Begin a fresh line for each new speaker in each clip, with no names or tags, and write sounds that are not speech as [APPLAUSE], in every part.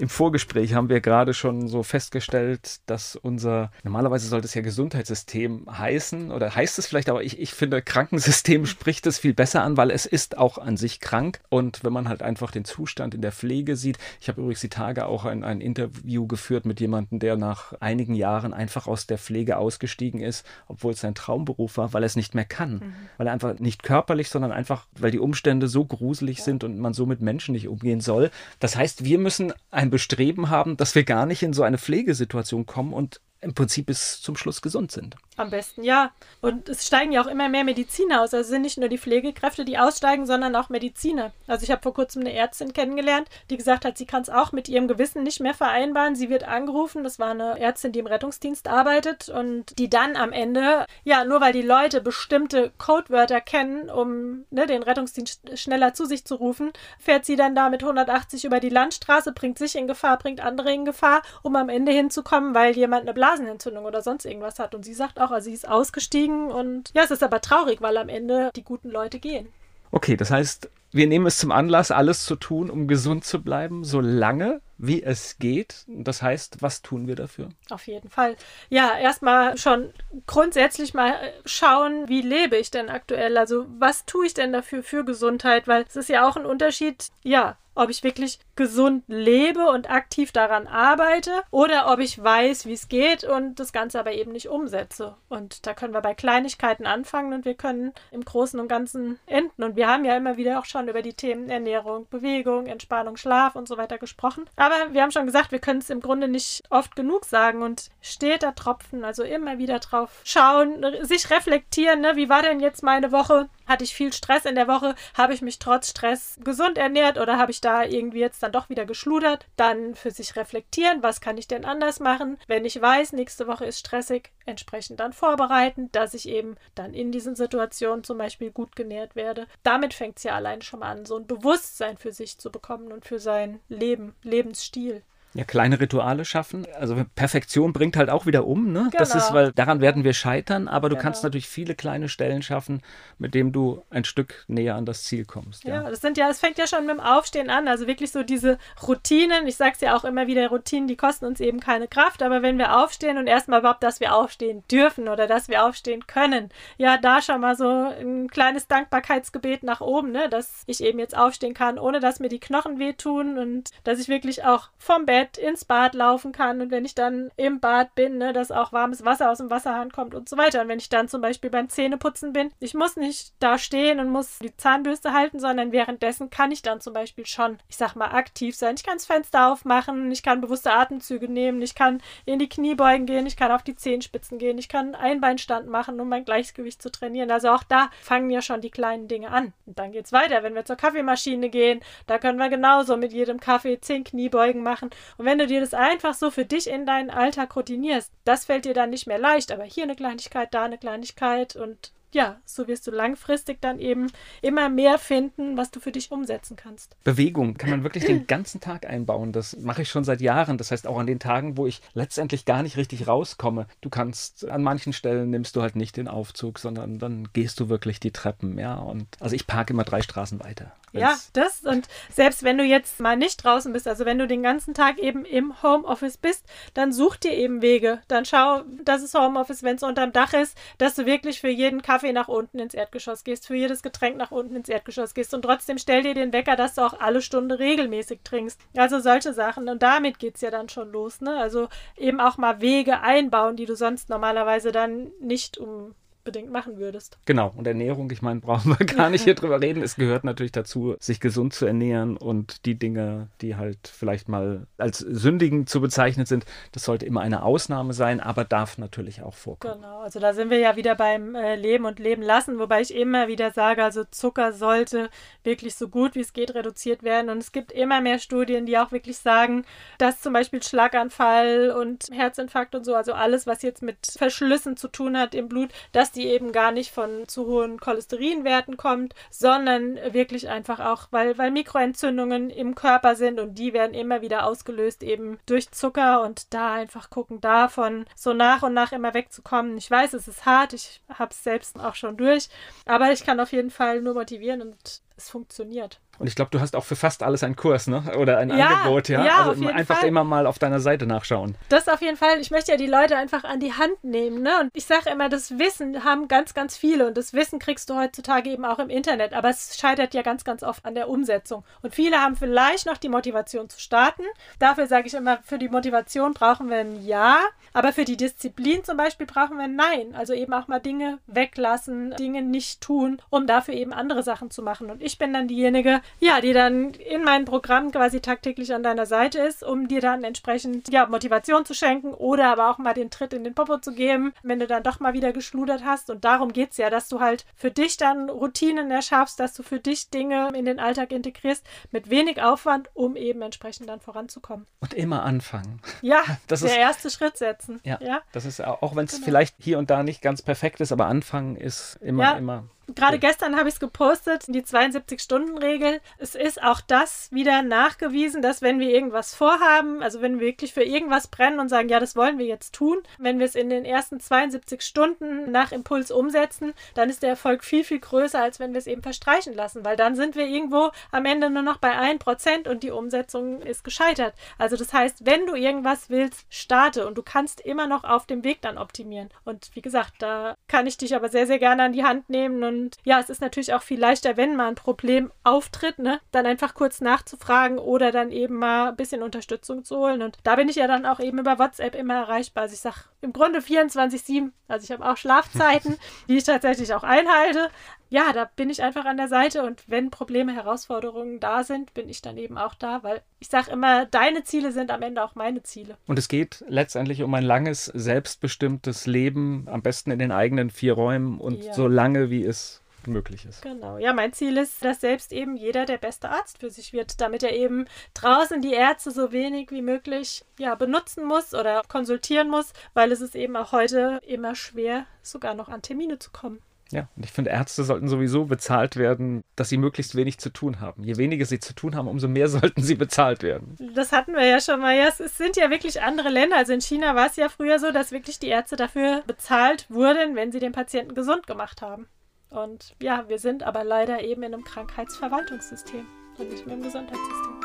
Im Vorgespräch haben wir gerade schon so festgestellt, dass unser, normalerweise sollte es ja Gesundheitssystem heißen, oder heißt es vielleicht, aber ich, ich finde, Krankensystem [LAUGHS] spricht es viel besser an, weil es ist auch an sich krank. Und wenn man halt einfach den Zustand in der Pflege sieht, ich habe übrigens die Tage auch ein, ein Interview geführt mit jemandem, der nach einigen Jahren einfach aus der Pflege ausgestiegen ist, obwohl es sein Traumberuf war, weil er es nicht mehr kann. Mhm. Weil er einfach nicht körperlich, sondern einfach, weil die Umstände so gruselig ja. sind und man so mit Menschen nicht umgehen soll. Das heißt, wir müssen ein Bestreben haben, dass wir gar nicht in so eine Pflegesituation kommen und im Prinzip bis zum Schluss gesund sind.
Am besten, ja. Und es steigen ja auch immer mehr Mediziner aus. Also sind nicht nur die Pflegekräfte, die aussteigen, sondern auch Mediziner. Also ich habe vor kurzem eine Ärztin kennengelernt, die gesagt hat, sie kann es auch mit ihrem Gewissen nicht mehr vereinbaren. Sie wird angerufen. Das war eine Ärztin, die im Rettungsdienst arbeitet und die dann am Ende, ja, nur weil die Leute bestimmte Codewörter kennen, um ne, den Rettungsdienst schneller zu sich zu rufen, fährt sie dann da mit 180 über die Landstraße, bringt sich in Gefahr, bringt andere in Gefahr, um am Ende hinzukommen, weil jemand eine Blasenentzündung oder sonst irgendwas hat. Und sie sagt auch, also sie ist ausgestiegen und ja, es ist aber traurig, weil am Ende die guten Leute gehen.
Okay, das heißt, wir nehmen es zum Anlass, alles zu tun, um gesund zu bleiben, so lange wie es geht. Das heißt, was tun wir dafür?
Auf jeden Fall. Ja, erstmal schon grundsätzlich mal schauen, wie lebe ich denn aktuell? Also, was tue ich denn dafür für Gesundheit? Weil es ist ja auch ein Unterschied, ja, ob ich wirklich gesund lebe und aktiv daran arbeite oder ob ich weiß, wie es geht und das Ganze aber eben nicht umsetze. Und da können wir bei Kleinigkeiten anfangen und wir können im Großen und Ganzen enden. Und wir haben ja immer wieder auch schon über die Themen Ernährung, Bewegung, Entspannung, Schlaf und so weiter gesprochen. Aber wir haben schon gesagt, wir können es im Grunde nicht oft genug sagen und steht da Tropfen, also immer wieder drauf schauen, sich reflektieren, ne? wie war denn jetzt meine Woche? Hatte ich viel Stress in der Woche? Habe ich mich trotz Stress gesund ernährt oder habe ich da irgendwie jetzt dann doch wieder geschludert? Dann für sich reflektieren, was kann ich denn anders machen? Wenn ich weiß, nächste Woche ist stressig, entsprechend dann vorbereiten, dass ich eben dann in diesen Situationen zum Beispiel gut genährt werde. Damit fängt es ja allein schon mal an, so ein Bewusstsein für sich zu bekommen und für sein Leben, Lebensstil.
Ja, kleine Rituale schaffen. Also Perfektion bringt halt auch wieder um, ne? Genau. Das ist, genau. weil daran werden wir scheitern, aber du genau. kannst natürlich viele kleine Stellen schaffen, mit dem du ein Stück näher an das Ziel kommst.
Ja, ja das sind ja, es fängt ja schon mit dem Aufstehen an. Also wirklich so diese Routinen. Ich sag's ja auch immer wieder, Routinen, die kosten uns eben keine Kraft, aber wenn wir aufstehen und erstmal überhaupt, dass wir aufstehen dürfen oder dass wir aufstehen können, ja, da schon mal so ein kleines Dankbarkeitsgebet nach oben, ne? Dass ich eben jetzt aufstehen kann, ohne dass mir die Knochen wehtun und dass ich wirklich auch vom Bett Bett ins Bad laufen kann und wenn ich dann im Bad bin, ne, dass auch warmes Wasser aus dem Wasserhahn kommt und so weiter. Und wenn ich dann zum Beispiel beim Zähneputzen bin, ich muss nicht da stehen und muss die Zahnbürste halten, sondern währenddessen kann ich dann zum Beispiel schon, ich sag mal, aktiv sein. Ich kann das Fenster aufmachen, ich kann bewusste Atemzüge nehmen, ich kann in die Kniebeugen gehen, ich kann auf die Zehenspitzen gehen, ich kann Einbeinstand machen, um mein Gleichgewicht zu trainieren. Also auch da fangen ja schon die kleinen Dinge an. Und dann geht's weiter. Wenn wir zur Kaffeemaschine gehen, da können wir genauso mit jedem Kaffee zehn Kniebeugen machen und wenn du dir das einfach so für dich in deinen Alltag routinierst, das fällt dir dann nicht mehr leicht. Aber hier eine Kleinigkeit, da eine Kleinigkeit und ja, so wirst du langfristig dann eben immer mehr finden, was du für dich umsetzen kannst.
Bewegung kann man wirklich den ganzen Tag einbauen. Das mache ich schon seit Jahren. Das heißt auch an den Tagen, wo ich letztendlich gar nicht richtig rauskomme. Du kannst an manchen Stellen nimmst du halt nicht den Aufzug, sondern dann gehst du wirklich die Treppen. Ja, und also ich parke immer drei Straßen weiter.
Ja, das und selbst wenn du jetzt mal nicht draußen bist, also wenn du den ganzen Tag eben im Homeoffice bist, dann such dir eben Wege. Dann schau, dass es Homeoffice, wenn es unterm Dach ist, dass du wirklich für jeden Kaffee Kaffee nach unten ins Erdgeschoss gehst, für jedes Getränk nach unten ins Erdgeschoss gehst und trotzdem stell dir den Wecker, dass du auch alle Stunde regelmäßig trinkst. Also solche Sachen. Und damit geht es ja dann schon los, ne? Also eben auch mal Wege einbauen, die du sonst normalerweise dann nicht um unbedingt machen würdest.
Genau, und Ernährung, ich meine, brauchen wir gar nicht hier drüber reden. Es gehört natürlich dazu, sich gesund zu ernähren und die Dinge, die halt vielleicht mal als sündigen zu bezeichnen sind, das sollte immer eine Ausnahme sein, aber darf natürlich auch vorkommen.
Genau, also da sind wir ja wieder beim äh, Leben und Leben lassen, wobei ich immer wieder sage, also Zucker sollte wirklich so gut wie es geht reduziert werden und es gibt immer mehr Studien, die auch wirklich sagen, dass zum Beispiel Schlaganfall und Herzinfarkt und so, also alles, was jetzt mit Verschlüssen zu tun hat im Blut, dass dass die eben gar nicht von zu hohen Cholesterinwerten kommt, sondern wirklich einfach auch, weil, weil Mikroentzündungen im Körper sind und die werden immer wieder ausgelöst eben durch Zucker und da einfach gucken, davon so nach und nach immer wegzukommen. Ich weiß, es ist hart, ich habe es selbst auch schon durch, aber ich kann auf jeden Fall nur motivieren und es funktioniert.
Und ich glaube, du hast auch für fast alles einen Kurs, ne? Oder ein
Ja,
Angebot, ja.
ja,
also einfach
Fall.
immer mal auf deiner Seite nachschauen.
Das auf jeden Fall. Ich möchte ja die Leute einfach an die Hand nehmen. Ne? Und ich sage immer, das Wissen haben ganz, ganz viele. Und das Wissen kriegst du heutzutage eben auch im Internet. Aber es scheitert ja ganz, ganz oft an der Umsetzung. Und viele haben vielleicht noch die Motivation zu starten. Dafür sage ich immer, für die Motivation brauchen wir ein Ja. Aber für die Disziplin zum Beispiel brauchen wir ein Nein. Also eben auch mal Dinge weglassen, Dinge nicht tun, um dafür eben andere Sachen zu machen. Und ich bin dann diejenige, ja, die dann in meinem Programm quasi tagtäglich an deiner Seite ist, um dir dann entsprechend ja, Motivation zu schenken oder aber auch mal den Tritt in den Popo zu geben, wenn du dann doch mal wieder geschludert hast. Und darum geht es ja, dass du halt für dich dann Routinen erschaffst, dass du für dich Dinge in den Alltag integrierst mit wenig Aufwand, um eben entsprechend dann voranzukommen.
Und immer anfangen.
Ja, [LAUGHS]
Das
der
ist-
erste Schritt setzen.
Ja.
ja?
Das ist auch, wenn es
Genau.
vielleicht hier und da nicht ganz perfekt ist, aber anfangen ist immer,
Ja.
immer.
Gerade
Ja.
gestern habe ich es gepostet, die 72-Stunden-Regel. Es ist auch das wieder nachgewiesen, dass wenn wir irgendwas vorhaben, also wenn wir wirklich für irgendwas brennen und sagen, ja, das wollen wir jetzt tun, wenn wir es in den ersten 72 Stunden nach Impuls umsetzen, dann ist der Erfolg viel, viel größer, als wenn wir es eben verstreichen lassen, weil dann sind wir irgendwo am Ende nur noch bei 1% und die Umsetzung ist gescheitert. Also das heißt, wenn du irgendwas willst, starte und du kannst immer noch auf dem Weg dann optimieren. Und wie gesagt, da kann ich dich aber sehr, sehr gerne an die Hand nehmen und ja, es ist natürlich auch viel leichter, wenn mal ein Problem auftritt, ne, dann einfach kurz nachzufragen oder dann eben mal ein bisschen Unterstützung zu holen. Und da bin ich ja dann auch eben über WhatsApp immer erreichbar. Also ich sage im Grunde 24-7, also ich habe auch Schlafzeiten, die ich tatsächlich auch einhalte. Ja, da bin ich einfach an der Seite und wenn Probleme, Herausforderungen da sind, bin ich dann eben auch da, weil ich sage immer, deine Ziele sind am Ende auch meine Ziele.
Und es geht letztendlich um ein langes, selbstbestimmtes Leben, am besten in den eigenen vier Räumen und
Ja.
so lange, wie es möglich ist.
Genau. Ja, mein Ziel ist, dass selbst eben jeder der beste Arzt für sich wird, damit er eben draußen die Ärzte so wenig wie möglich ja, benutzen muss oder konsultieren muss, weil es ist eben auch heute immer schwer, sogar noch an Termine zu kommen.
Ja, und ich finde, Ärzte sollten sowieso bezahlt werden, dass sie möglichst wenig zu tun haben. Je weniger sie zu tun haben, umso mehr [LAUGHS] sollten sie bezahlt werden.
Das hatten wir ja schon mal. Ja, es sind ja wirklich andere Länder. Also in China war es ja früher so, dass wirklich die Ärzte dafür bezahlt wurden, wenn sie den Patienten gesund gemacht haben. Und ja, wir sind aber leider eben in einem Krankheitsverwaltungssystem und nicht mehr im Gesundheitssystem.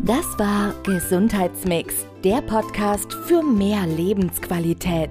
Das war Gesundheitsmix, der Podcast für mehr Lebensqualität.